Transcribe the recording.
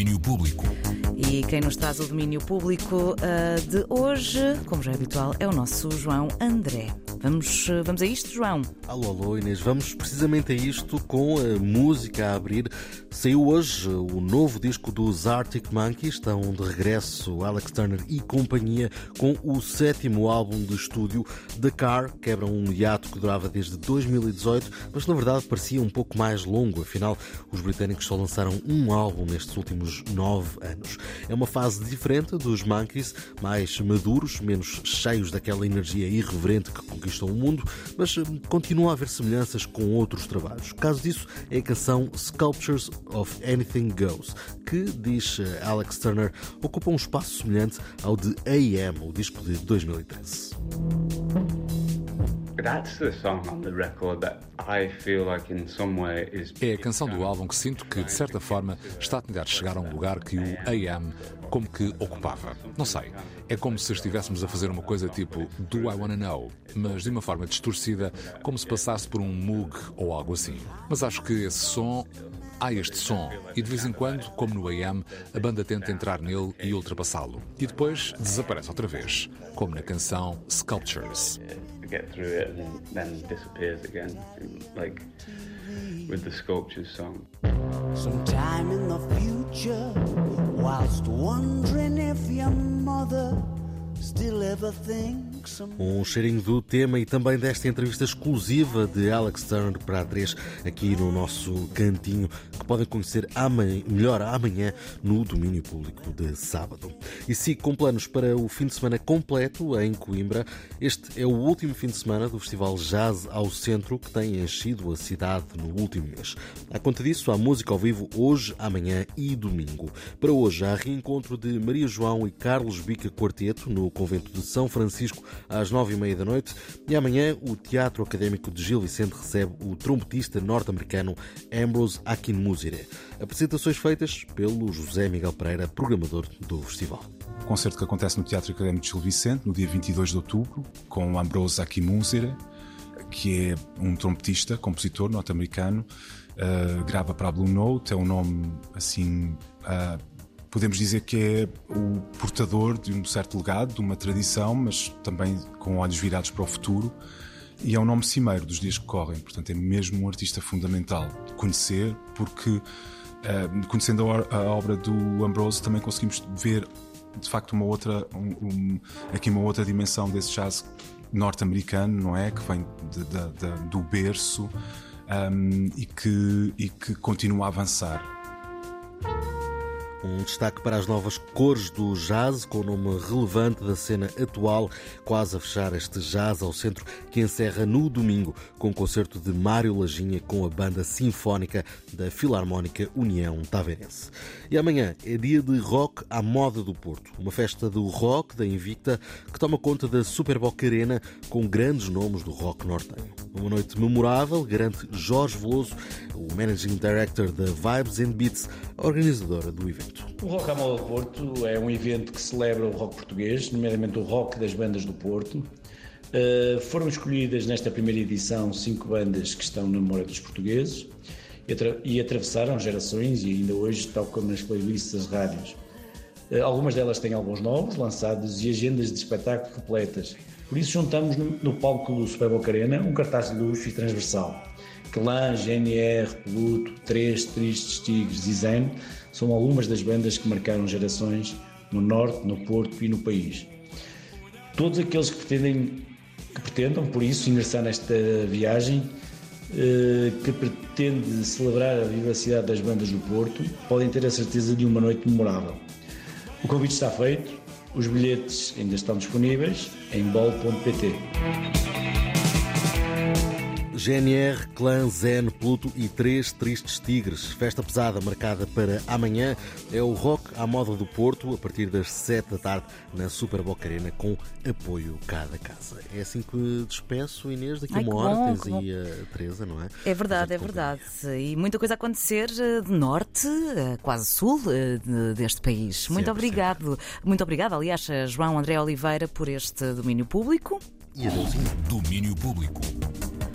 domínio público. E quem nos traz o domínio público uh, de hoje, como já é habitual, é o nosso João André. Vamos, uh, vamos a isto, João? Alô, alô, Inês. Vamos precisamente a isto com a música a abrir. Saiu hoje o novo disco dos Arctic Monkeys. Estão de regresso Alex Turner e companhia com o sétimo álbum de estúdio The Car. Quebram um hiato que durava desde 2018, mas na verdade parecia um pouco mais longo. Afinal, os britânicos só lançaram um álbum nestes últimos nove anos. É uma fase diferente dos Monkeys, mais maduros, menos cheios daquela energia irreverente que conquistou o mundo, mas hum, continua a haver semelhanças com outros trabalhos. Caso disso é a canção Sculptures of Anything Goes, que, diz eh, Alex Turner, ocupa um espaço semelhante ao de AM, o disco de 2013. É a canção do álbum que sinto que, de certa forma, está a tentar chegar a um lugar que o AM como que ocupava. Não sei. É como se estivéssemos a fazer uma coisa tipo Do I Wanna Know, mas de uma forma distorcida, como se passasse por um Moog ou algo assim. Mas acho que esse som há este som e de vez em quando, como no AM, a banda tenta entrar nele e ultrapassá-lo. E depois desaparece outra vez, como na canção Sculptures. get through it and then disappears again, like with the sculptures song. Sometime in the future, whilst wondering if your mother still ever thinks Um cheirinho do tema e também desta entrevista exclusiva de Alex Turner para a 3 aqui no nosso cantinho, que podem conhecer amanhã, melhor amanhã no domínio público de sábado. E sigo com planos para o fim de semana completo em Coimbra. Este é o último fim de semana do Festival Jazz ao Centro, que tem enchido a cidade no último mês. À conta disso, há música ao vivo hoje, amanhã e domingo. Para hoje, há reencontro de Maria João e Carlos Bica Quarteto no convento de São Francisco às nove e meia da noite. E amanhã o Teatro Académico de Gil Vicente recebe o trompetista norte-americano Ambrose Akinmusire. Apresentações feitas pelo José Miguel Pereira, programador do festival. O concerto que acontece no Teatro Académico de Gil Vicente, no dia 22 de outubro, com Ambrose Akinmusire, que é um trompetista, compositor norte-americano, uh, grava para a Blue Note, é um nome assim uh, podemos dizer que é o portador de um certo legado, de uma tradição, mas também com olhos virados para o futuro. E é um nome cimeiro dos dias que correm, portanto, é mesmo um artista fundamental de conhecer, porque uh, conhecendo a, obra do Ambrose também conseguimos ver de facto uma outra, um, um, aqui uma outra dimensão desse jazz norte-americano, não é? Que vem de, de, de, do berço um, e, que, e que continua a avançar. Um destaque para as novas cores do jazz, com o nome relevante da cena atual, quase a fechar este jazz ao centro, que encerra no domingo com o concerto de Mário Lajinha com a banda sinfónica da Filarmónica União Taveirense. E amanhã é dia de rock à moda do Porto, uma festa do rock da Invicta que toma conta da Super Boca Arena com grandes nomes do rock nortenho. Uma noite memorável, garante Jorge Veloso, o Managing Director da Vibes and Beats, organizadora do evento. O Rock Moda do Porto é um evento que celebra o rock português, nomeadamente o rock das bandas do Porto. Uh, foram escolhidas nesta primeira edição cinco bandas que estão na memória dos portugueses e, atra e atravessaram gerações e ainda hoje tocam nas playlists das rádios. Uh, algumas delas têm álbuns novos lançados e agendas de espetáculo completas. Por isso juntamos no, no palco do Super Boca Arena um cartaz de luxo e transversal. Clã, GNR, Pluto, Três, Tristes, Tigres e Zen são algumas das bandas que marcaram gerações no Norte, no Porto e no país. Todos aqueles que pretendem, que pretendam, por isso, ingressar nesta viagem, eh, que pretende celebrar a diversidade das bandas do Porto, podem ter a certeza de uma noite memorável. O convite está feito, os bilhetes ainda estão disponíveis em bol.pt. GNR, Clã, Zen, Pluto e Três Tristes Tigres. Festa pesada marcada para amanhã. É o rock à moda do Porto, a partir das 7 da tarde, na Super Boca Arena, com apoio cada casa. É assim que despeço, Inês. Daqui a uma hora bom, tens aí a Teresa, não é? É verdade, é verdade. E muita coisa a acontecer eh, de norte, eh, quase sul eh, deste país. Muito sempre, obrigado. Sempre. Muito obrigado, aliás, João André Oliveira, por este domínio público. E adeusinho. Domínio público.